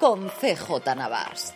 con CJ Navas.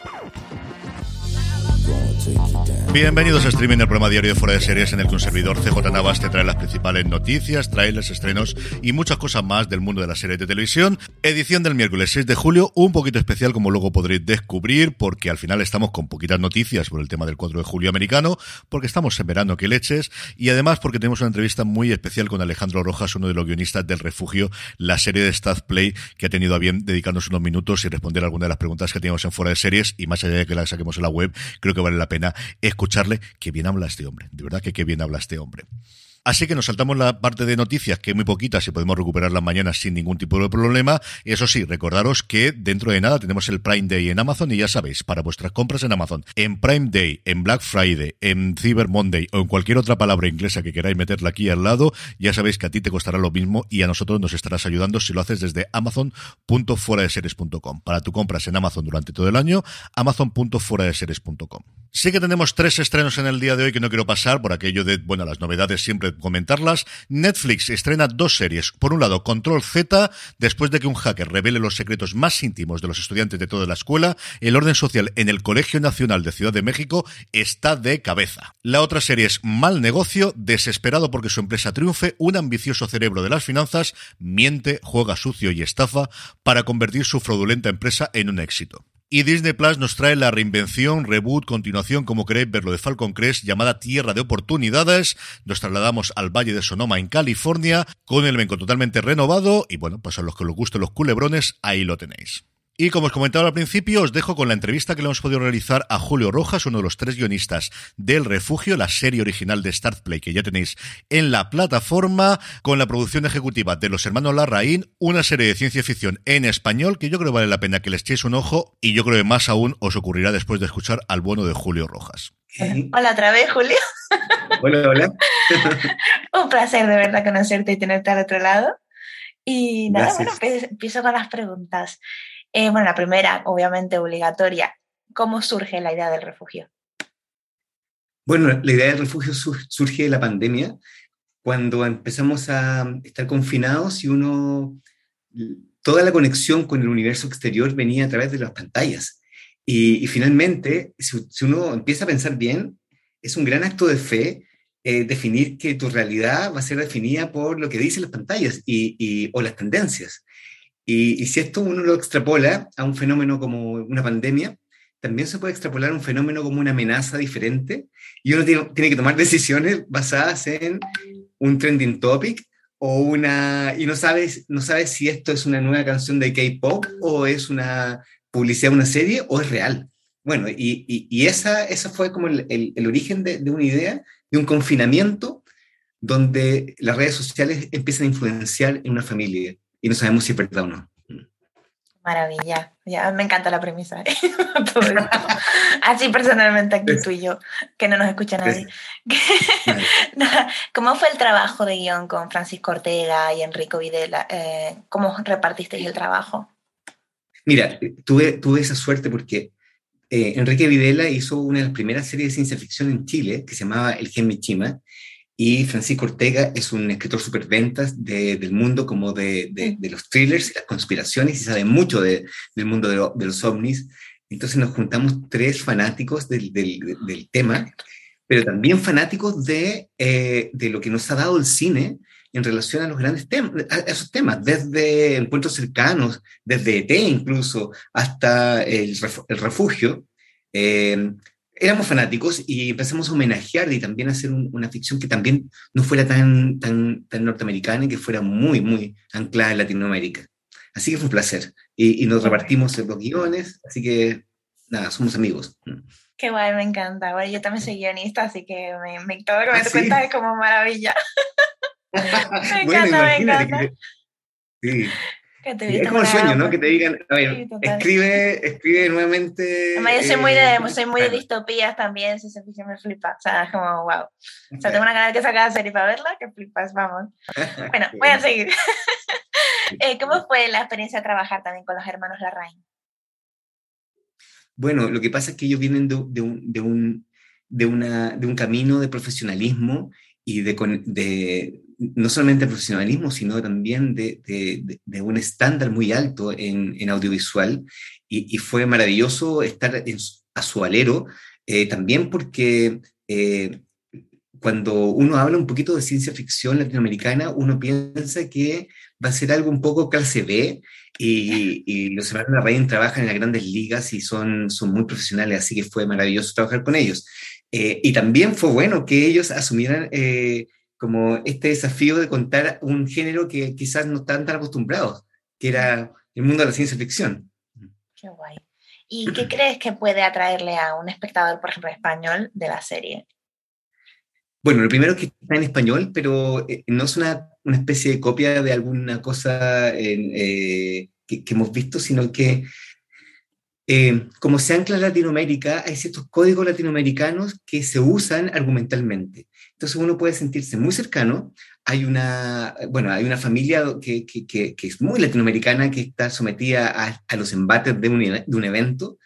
Bienvenidos a Streaming, el programa diario de Fuera de Series en el que un servidor CJ Navas te trae las principales noticias, trailers, estrenos y muchas cosas más del mundo de la serie de televisión. Edición del miércoles 6 de julio, un poquito especial como luego podréis descubrir porque al final estamos con poquitas noticias por el tema del 4 de julio americano, porque estamos en verano que leches y además porque tenemos una entrevista muy especial con Alejandro Rojas, uno de los guionistas del Refugio, la serie de Staff Play que ha tenido a bien dedicarnos unos minutos y responder algunas de las preguntas que teníamos en Fuera de Series y más allá de que las saquemos en la web, creo que vale la pena escucharle que bien habla este hombre. De verdad que qué bien habla este hombre. Así que nos saltamos la parte de noticias, que es muy poquitas y podemos recuperarlas mañana sin ningún tipo de problema. Eso sí, recordaros que dentro de nada tenemos el Prime Day en Amazon y ya sabéis, para vuestras compras en Amazon, en Prime Day, en Black Friday, en Cyber Monday o en cualquier otra palabra inglesa que queráis meterla aquí al lado, ya sabéis que a ti te costará lo mismo y a nosotros nos estarás ayudando si lo haces desde amazon.fueradeseries.com. Para tu compras en Amazon durante todo el año, amazon.fueradeseries.com. Sí que tenemos tres estrenos en el día de hoy que no quiero pasar por aquello de, bueno, las novedades siempre comentarlas. Netflix estrena dos series. Por un lado, Control Z, después de que un hacker revele los secretos más íntimos de los estudiantes de toda la escuela, el orden social en el Colegio Nacional de Ciudad de México está de cabeza. La otra serie es Mal Negocio, desesperado porque su empresa triunfe, un ambicioso cerebro de las finanzas miente, juega sucio y estafa para convertir su fraudulenta empresa en un éxito. Y Disney Plus nos trae la reinvención, reboot, continuación, como queréis verlo, de Falcon Crest, llamada Tierra de Oportunidades. Nos trasladamos al Valle de Sonoma, en California, con el elenco totalmente renovado. Y bueno, pues a los que les gusten los culebrones, ahí lo tenéis. Y como os comentaba al principio, os dejo con la entrevista que le hemos podido realizar a Julio Rojas, uno de los tres guionistas del Refugio, la serie original de Start Play que ya tenéis en la plataforma, con la producción ejecutiva de los hermanos Larraín, una serie de ciencia ficción en español que yo creo vale la pena que le echéis un ojo y yo creo que más aún os ocurrirá después de escuchar al bueno de Julio Rojas. Hola otra vez, Julio. Hola, hola. Un placer de verdad conocerte y tenerte al otro lado. Y nada, Gracias. bueno, empe- empiezo con las preguntas. Bueno, la primera, obviamente obligatoria. ¿Cómo surge la idea del refugio? Bueno, la idea del refugio sur- surge de la pandemia, cuando empezamos a estar confinados y uno, toda la conexión con el universo exterior venía a través de las pantallas. Y, finalmente, si, si uno empieza a pensar bien, es un gran acto de fe eh, definir que tu realidad va a ser definida por lo que dicen las pantallas y- o las tendencias. Y, si esto uno lo extrapola a un fenómeno como una pandemia, también se puede extrapolar un fenómeno como una amenaza diferente y uno tiene, que tomar decisiones basadas en un trending topic o una y no sabes no sabes si esto es una nueva canción de K-pop o es una publicidad de una serie o es real. Bueno, y, y, esa, esa fue como el, el, origen de, una idea, de un confinamiento donde las redes sociales empiezan a influenciar en una familia y no sabemos si es verdad o no. Maravilla, ya me encanta la premisa. ¿eh? Así personalmente aquí tú y yo, que no nos escucha nadie. ¿Cómo fue el trabajo de guion con Francisco Ortega y Enrico Videla? Eh, ¿Cómo repartisteis el trabajo? Mira, tuve, tuve esa suerte porque eh, Enrique Videla hizo una de las primeras series de ciencia ficción en Chile que se llamaba El Gen Michima y Francisco Ortega es un escritor superventas de, del mundo como de, de, de, los thrillers y las conspiraciones y sabe mucho de, del mundo de, lo, de, los ovnis. Entonces nos juntamos tres fanáticos del, del, del tema, pero también fanáticos de, eh, de lo que nos ha dado el cine en relación a los grandes temas, a esos temas, desde encuentros cercanos, desde ET incluso, hasta el, el refugio. Eh, éramos fanáticos y empezamos a homenajear y también a hacer un, una ficción que también no fuera tan, tan, tan norteamericana y que fuera muy, muy anclada en Latinoamérica. Así que fue un placer. Y, y nos repartimos los guiones, así que nada, somos amigos. Qué guay, me encanta. Bueno, yo también soy guionista, así que me, me, todo lo que me ¿Ah, cuentas sí? es como maravilla. me bueno, encanta, me encanta. Que, sí. Que te Es como el sueño, ¿no? gama. Que te digan, a ver, Sí, escribe, escribe nuevamente. Además, yo soy muy de, eh, soy muy de distopías también, si se fijan me flipa. O sea, es como, wow. O sea, tengo una ganas de sacar la serie para verla, que flipas, vamos. Bueno, voy a seguir. Eh, ¿Cómo fue la experiencia de trabajar también con los hermanos Larraín? Bueno, lo que pasa es que ellos vienen de, de un, de, un, de, una, de un camino de profesionalismo y de no solamente profesionalismo, sino también de, de- de- de un estándar muy alto en, audiovisual. Y, fue maravilloso estar a su alero, eh, también porque eh, cuando uno habla un poquito de ciencia ficción latinoamericana, uno piensa que va a ser algo un poco clase B, y, y los hermanos Larraín trabajan en las grandes ligas y son, son muy profesionales, así que fue maravilloso trabajar con ellos. Eh, y también fue bueno que ellos asumieran como este desafío de contar un género que quizás no están tan acostumbrados, que era el mundo de la ciencia ficción. Qué guay. ¿Y qué crees que puede atraerle a un espectador, por ejemplo, español de la serie? Bueno, lo primero es que está en español, pero eh, no es una, una especie de copia de alguna cosa en, eh, que, que hemos visto, sino que eh, como se ancla en Latinoamérica, hay ciertos códigos latinoamericanos que se usan argumentalmente. Entonces uno puede sentirse muy cercano. Hay una, bueno, hay una familia que, que, que, que es muy latinoamericana, que está sometida a, a los embates de un, de un evento.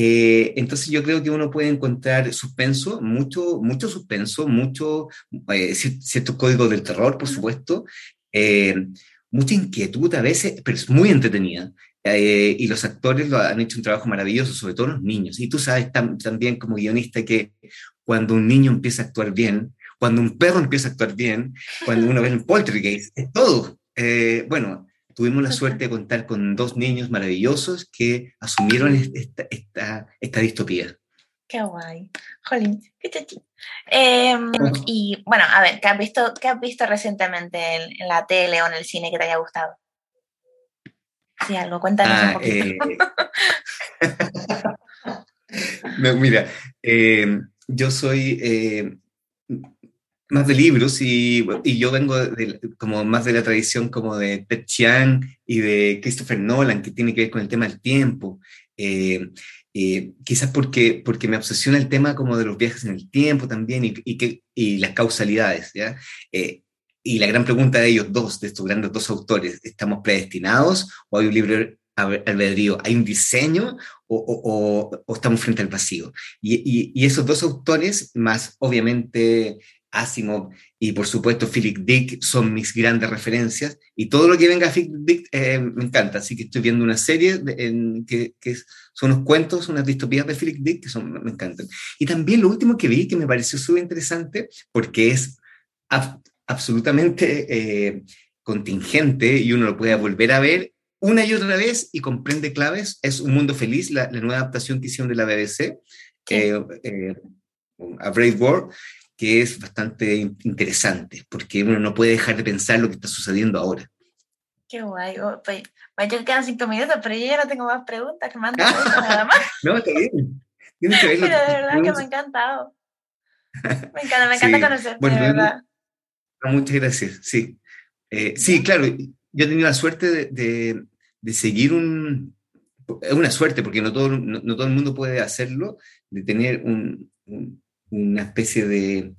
Eh, entonces yo creo que uno puede encontrar suspenso, mucho, mucho suspenso, mucho, eh, ciertos códigos del terror, por supuesto, eh, mucha inquietud a veces, pero es muy entretenida. Eh, y los actores lo han hecho un trabajo maravilloso, sobre todo los niños. Y tú sabes tam también como guionista que cuando un niño empieza a actuar bien, cuando un perro empieza a actuar bien, cuando uno ve el poltergeist, es todo. Eh, bueno, tuvimos la suerte de contar con dos niños maravillosos que asumieron esta, esta, esta distopía. Qué guay. Jolín, qué chachi. Eh, y bueno, a ver, ¿qué has visto, qué has visto recientemente en, en, la tele o en el cine que te haya gustado? Sí, algo, cuéntanos ah, un poquito. Eh... no, mira, eh, yo soy eh, más de libros y, y yo vengo de, como más de la tradición como de Ted Chiang y de Christopher Nolan, que tiene que ver con el tema del tiempo. Eh, eh, quizás porque, porque me obsesiona el tema como de los viajes en el tiempo también y, y, que, y las causalidades. ¿ya? Eh, y la gran pregunta de ellos dos, de estos grandes dos autores, ¿estamos predestinados o hay un libre albedrío? ¿Hay un diseño o, o, o estamos frente al vacío? Y, y, y, esos dos autores, más obviamente Asimov y por supuesto Philip Dick, son mis grandes referencias. Y todo lo que venga a Philip Dick eh, me encanta. Así que estoy viendo una serie de, en, que, que, son unos cuentos, unas distopías de Philip Dick que son, me encantan. Y también lo último que vi que me pareció súper interesante, porque es absolutamente eh, contingente y uno lo puede volver a ver una y otra vez y comprende claves. Es Un Mundo Feliz, la, la nueva adaptación que hicieron de la BBC, eh, eh, A Brave World, que es bastante interesante, porque uno no puede dejar de pensar lo que está sucediendo ahora. Qué guay. Oh, pues, pues yo quedan cinco minutos, pero yo ya no tengo más preguntas, que mando nada más. no, está bien. Tienes que pero de verdad que me ha encantado. Me encanta, me encanta sí. conocerte, bueno, de verdad. Muchas gracias, sí. Eh, sí, claro, yo he tenido la suerte de, de, de seguir un... Es una suerte, porque no todo, no, no, todo el mundo puede hacerlo, de tener un, un, una especie de,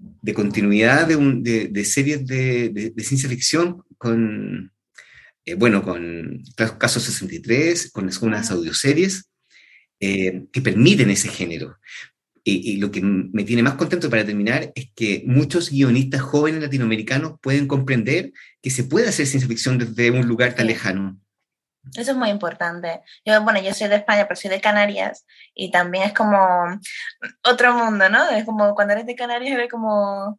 de continuidad de, un, de, series de, ciencia ficción con, eh, bueno, con Caso 63, con unas audioseries eh, que permiten ese género. Y, y, lo que me tiene más contento para terminar es que muchos guionistas jóvenes latinoamericanos pueden comprender que se puede hacer ciencia ficción desde un lugar tan lejano. Eso es muy importante. Yo, bueno, yo soy de España, pero soy de Canarias y también es como otro mundo, ¿no? Es como cuando eres de Canarias eres como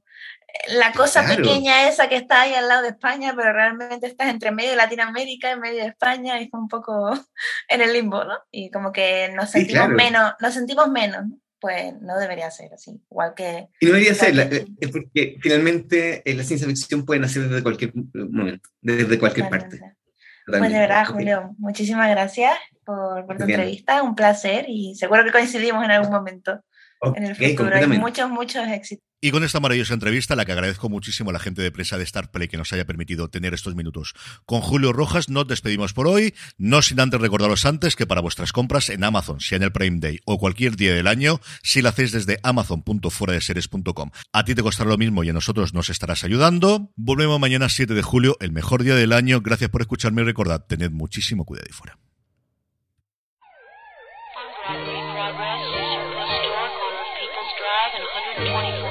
la cosa claro. pequeña esa que está ahí al lado de España, pero realmente estás entre medio de Latinoamérica y medio de España y es un poco en el limbo, ¿no? Y como que nos sentimos sí, claro. menos, nos sentimos menos, ¿no? Pues no debería ser así, igual que... Y no debería ser, que... es porque finalmente la ciencia ficción puede nacer desde cualquier momento, desde cualquier Totalmente. parte. Totalmente. Pues de verdad, Julio, muchísimas gracias por, por tu Bien. entrevista, un placer y seguro que coincidimos en algún momento okay, en el futuro. Y muchos, muchos éxitos. Y con esta maravillosa entrevista, la que agradezco muchísimo a la gente de prensa de Star Play que nos haya permitido tener estos minutos con Julio Rojas, nos despedimos por hoy, no sin antes recordaros antes que para vuestras compras en Amazon, sea en el Prime Day o cualquier día del año, si lo hacéis desde amazon.fueradeseries.com, a ti te costará lo mismo y a nosotros nos estarás ayudando. Volvemos mañana 7 de julio, el mejor día del año. Gracias por escucharme y recordad, tened muchísimo cuidado y fuera. Drive and 120